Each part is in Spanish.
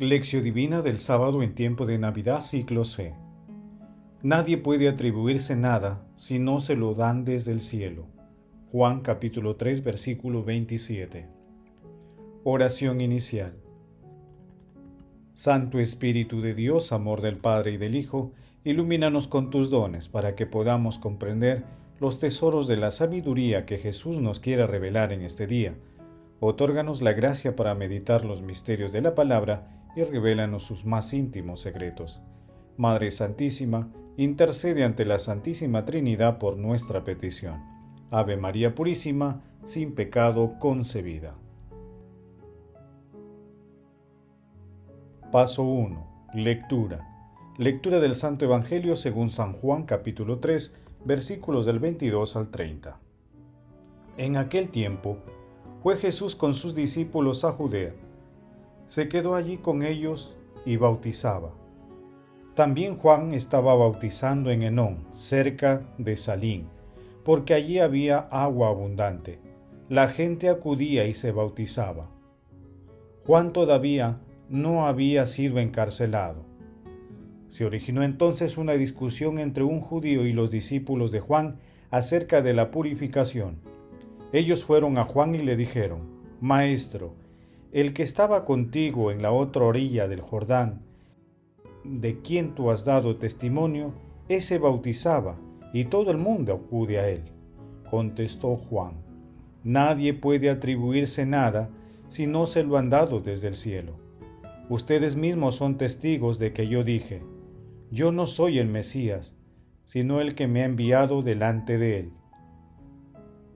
Lección Divina del sábado en tiempo de Navidad, ciclo C. Nadie puede atribuirse nada si no se lo dan desde el cielo. Juan capítulo 3 versículo 27. Oración inicial. Santo Espíritu de Dios, amor del Padre y del Hijo, ilumínanos con tus dones para que podamos comprender los tesoros de la sabiduría que Jesús nos quiera revelar en este día. Otórganos la gracia para meditar los misterios de la palabra y revélanos sus más íntimos secretos. Madre Santísima, intercede ante la Santísima Trinidad por nuestra petición. Ave María Purísima, sin pecado concebida. Paso 1. Lectura. Lectura del Santo Evangelio según San Juan capítulo 3, versículos del 22 al 30. En aquel tiempo, fue Jesús con sus discípulos a Judea se quedó allí con ellos y bautizaba. También Juan estaba bautizando en Enón, cerca de Salín, porque allí había agua abundante. La gente acudía y se bautizaba. Juan todavía no había sido encarcelado. Se originó entonces una discusión entre un judío y los discípulos de Juan acerca de la purificación. Ellos fueron a Juan y le dijeron, Maestro, el que estaba contigo en la otra orilla del Jordán, de quien tú has dado testimonio, ese bautizaba, y todo el mundo acude a él. Contestó Juan, nadie puede atribuirse nada si no se lo han dado desde el cielo. Ustedes mismos son testigos de que yo dije, yo no soy el Mesías, sino el que me ha enviado delante de él.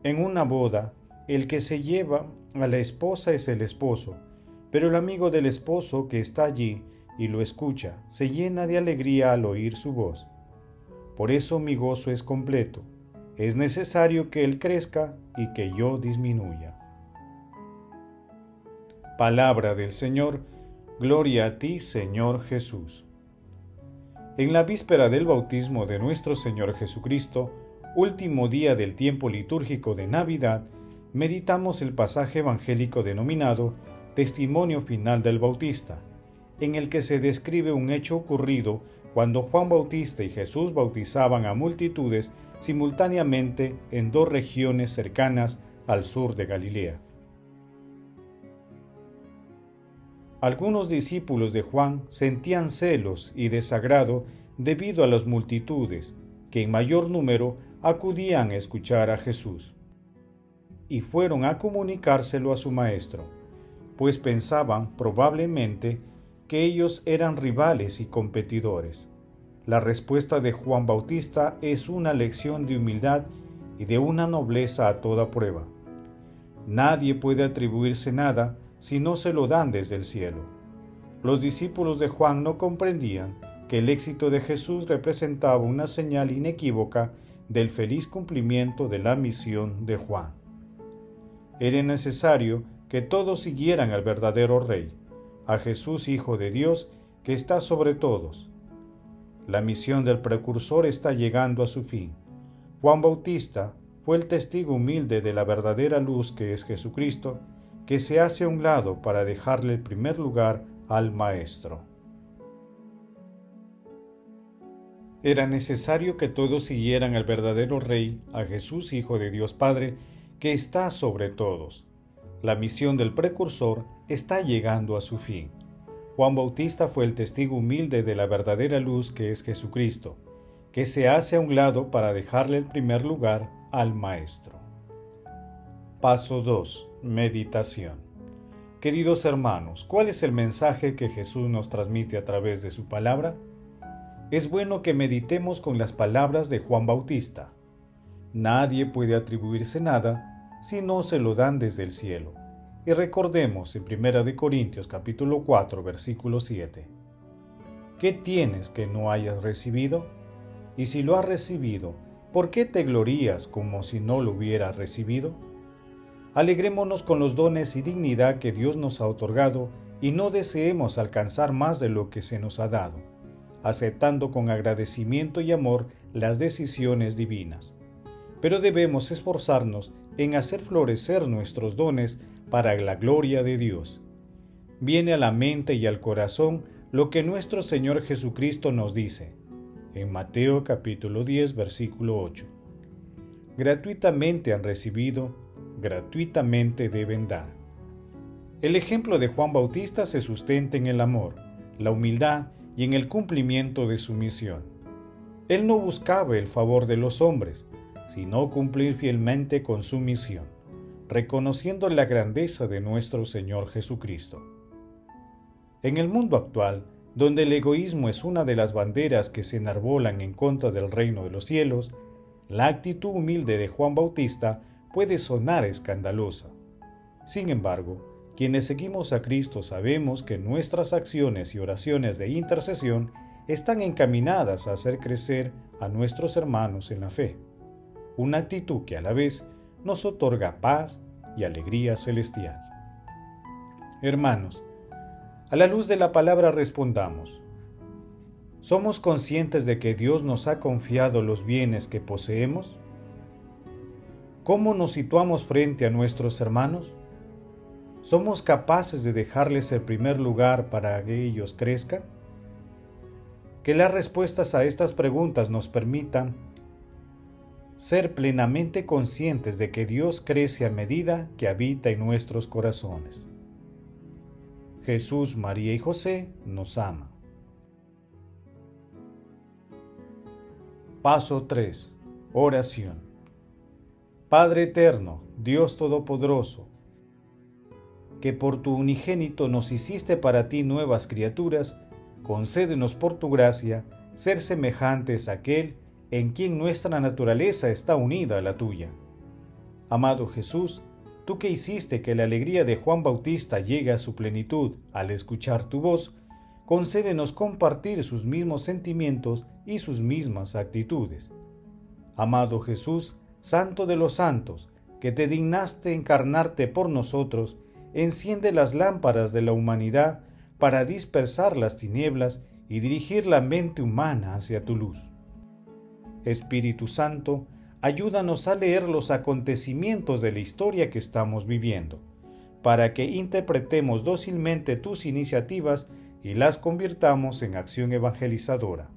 En una boda, el que se lleva a la esposa es el esposo, pero el amigo del esposo que está allí y lo escucha se llena de alegría al oír su voz. Por eso mi gozo es completo. Es necesario que Él crezca y que yo disminuya. Palabra del Señor, gloria a ti, Señor Jesús. En la víspera del bautismo de nuestro Señor Jesucristo, último día del tiempo litúrgico de Navidad, meditamos el pasaje evangélico denominado Testimonio Final del Bautista, en el que se describe un hecho ocurrido cuando Juan Bautista y Jesús bautizaban a multitudes simultáneamente en dos regiones cercanas al sur de Galilea. Algunos discípulos de Juan sentían celos y desagrado debido a las multitudes, que en mayor número acudían a escuchar a Jesús y fueron a comunicárselo a su maestro, pues pensaban probablemente que ellos eran rivales y competidores. La respuesta de Juan Bautista es una lección de humildad y de una nobleza a toda prueba. Nadie puede atribuirse nada si no se lo dan desde el cielo. Los discípulos de Juan no comprendían que el éxito de Jesús representaba una señal inequívoca del feliz cumplimiento de la misión de Juan era necesario que todos siguieran al verdadero Rey, a Jesús Hijo de Dios, que está sobre todos. La misión del precursor está llegando a su fin. Juan Bautista fue el testigo humilde de la verdadera luz que es Jesucristo, que se hace a un lado para dejarle el primer lugar al Maestro. Era necesario que todos siguieran al verdadero Rey, a Jesús Hijo de Dios Padre, que está sobre todos. La misión del precursor está llegando a su fin. Juan Bautista fue el testigo humilde de la verdadera luz que es Jesucristo, que se hace a un lado para dejarle el primer lugar al Maestro. Paso 2. Meditación. Queridos hermanos, ¿cuál es el mensaje que Jesús nos transmite a través de su palabra? Es bueno que meditemos con las palabras de Juan Bautista. Nadie puede atribuirse nada si no se lo dan desde el cielo. Y recordemos en 1 Corintios capítulo 4 versículo 7. ¿Qué tienes que no hayas recibido? Y si lo has recibido, ¿por qué te glorías como si no lo hubieras recibido? Alegrémonos con los dones y dignidad que Dios nos ha otorgado y no deseemos alcanzar más de lo que se nos ha dado, aceptando con agradecimiento y amor las decisiones divinas pero debemos esforzarnos en hacer florecer nuestros dones para la gloria de Dios. viene a la mente y al corazón lo que nuestro Señor Jesucristo nos dice en Mateo capítulo 10 versículo 8. Gratuitamente han recibido, gratuitamente deben dar. El ejemplo de Juan Bautista se sustenta en el amor, la humildad y en el cumplimiento de su misión. Él no buscaba el favor de los hombres, sino cumplir fielmente con su misión, reconociendo la grandeza de nuestro Señor Jesucristo. En el mundo actual, donde el egoísmo es una de las banderas que se enarbolan en contra del reino de los cielos, la actitud humilde de Juan Bautista puede sonar escandalosa. Sin embargo, quienes seguimos a Cristo sabemos que nuestras acciones y oraciones de intercesión están encaminadas a hacer crecer a nuestros hermanos en la fe, una actitud que a la vez nos otorga paz y alegría celestial. Hermanos, a la luz de la palabra respondamos. ¿Somos conscientes de que Dios nos ha confiado los bienes que poseemos? ¿Cómo nos situamos frente a nuestros hermanos? ¿Somos capaces de dejarles el primer lugar para que ellos crezcan? Que las respuestas a estas preguntas nos permitan ser plenamente conscientes de que Dios crece a medida que habita en nuestros corazones. Jesús, María y José nos ama. Paso 3. Oración. Padre eterno, Dios Todopoderoso, que por tu unigénito nos hiciste para ti nuevas criaturas, concédenos por tu gracia ser semejantes a aquel en quien nuestra naturaleza está unida a la tuya. Amado Jesús, tú que hiciste que la alegría de Juan Bautista llegue a su plenitud al escuchar tu voz, concédenos compartir sus mismos sentimientos y sus mismas actitudes. Amado Jesús, Santo de los santos, que te dignaste encarnarte por nosotros, enciende las lámparas de la humanidad para dispersar las tinieblas y dirigir la mente humana hacia tu luz. Espíritu Santo, ayúdanos a leer los acontecimientos de la historia que estamos viviendo, para que interpretemos dócilmente tus iniciativas y las convirtamos en acción evangelizadora.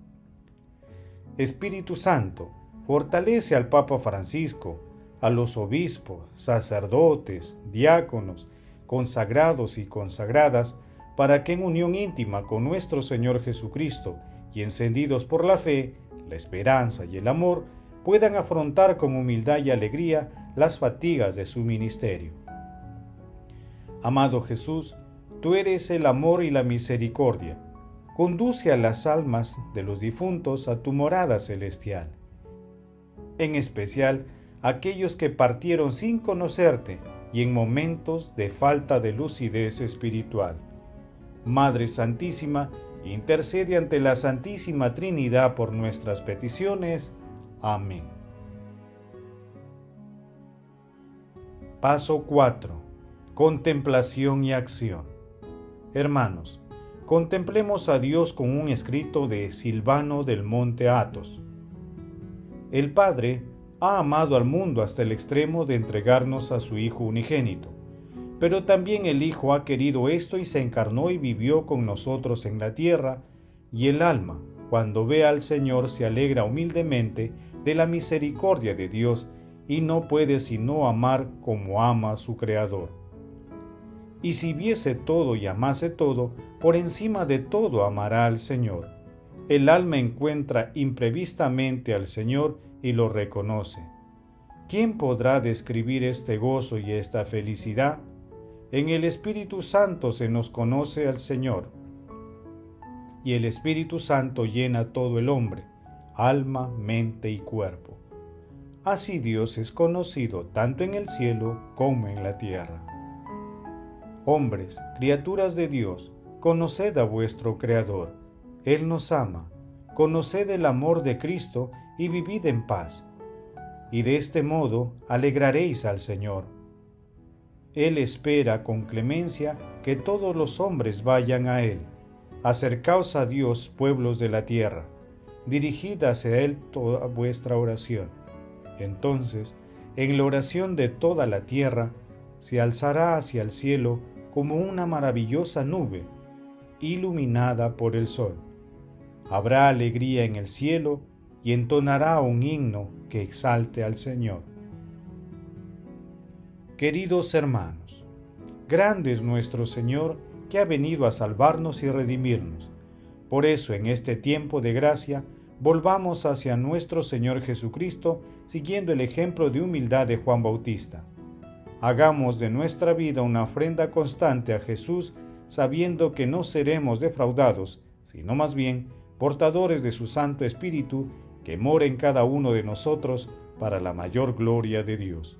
Espíritu Santo, fortalece al Papa Francisco, a los obispos, sacerdotes, diáconos, consagrados y consagradas, para que en unión íntima con nuestro Señor Jesucristo y encendidos por la fe, la esperanza y el amor, puedan afrontar con humildad y alegría las fatigas de su ministerio. Amado Jesús, tú eres el amor y la misericordia. Conduce a las almas de los difuntos a tu morada celestial. En especial, aquellos que partieron sin conocerte y en momentos de falta de lucidez espiritual. Madre Santísima, intercede ante la Santísima Trinidad por nuestras peticiones. Amén. Paso 4. Contemplación y acción. Hermanos, contemplemos a Dios con un escrito de Silvano del Monte Athos. El Padre ha amado al mundo hasta el extremo de entregarnos a su Hijo unigénito, pero también el Hijo ha querido esto y se encarnó y vivió con nosotros en la tierra, y el alma, cuando ve al Señor, se alegra humildemente de la misericordia de Dios y no puede sino amar como ama a su Creador. Y si viese todo y amase todo, por encima de todo amará al Señor. El alma encuentra imprevistamente al Señor y lo reconoce. ¿Quién podrá describir este gozo y esta felicidad? En el Espíritu Santo se nos conoce al Señor. Y el Espíritu Santo llena todo el hombre alma, mente y cuerpo. Así Dios es conocido tanto en el cielo como en la tierra. Hombres, criaturas de Dios, conoced a vuestro Creador. Él nos ama. Conoced el amor de Cristo y vivid en paz. Y de este modo alegraréis al Señor. Él espera con clemencia que todos los hombres vayan a Él. Acercaos a Dios, pueblos de la tierra dirigid hacia Él toda vuestra oración. Entonces, en la oración de toda la tierra, se alzará hacia el cielo como una maravillosa nube, iluminada por el sol. Habrá alegría en el cielo y entonará un himno que exalte al Señor. Queridos hermanos, grande es nuestro Señor que ha venido a salvarnos y redimirnos. Por eso en este tiempo de gracia, volvamos hacia nuestro Señor Jesucristo siguiendo el ejemplo de humildad de Juan Bautista. Hagamos de nuestra vida una ofrenda constante a Jesús, sabiendo que no seremos defraudados, sino más bien portadores de su Santo Espíritu, que mora en cada uno de nosotros para la mayor gloria de Dios.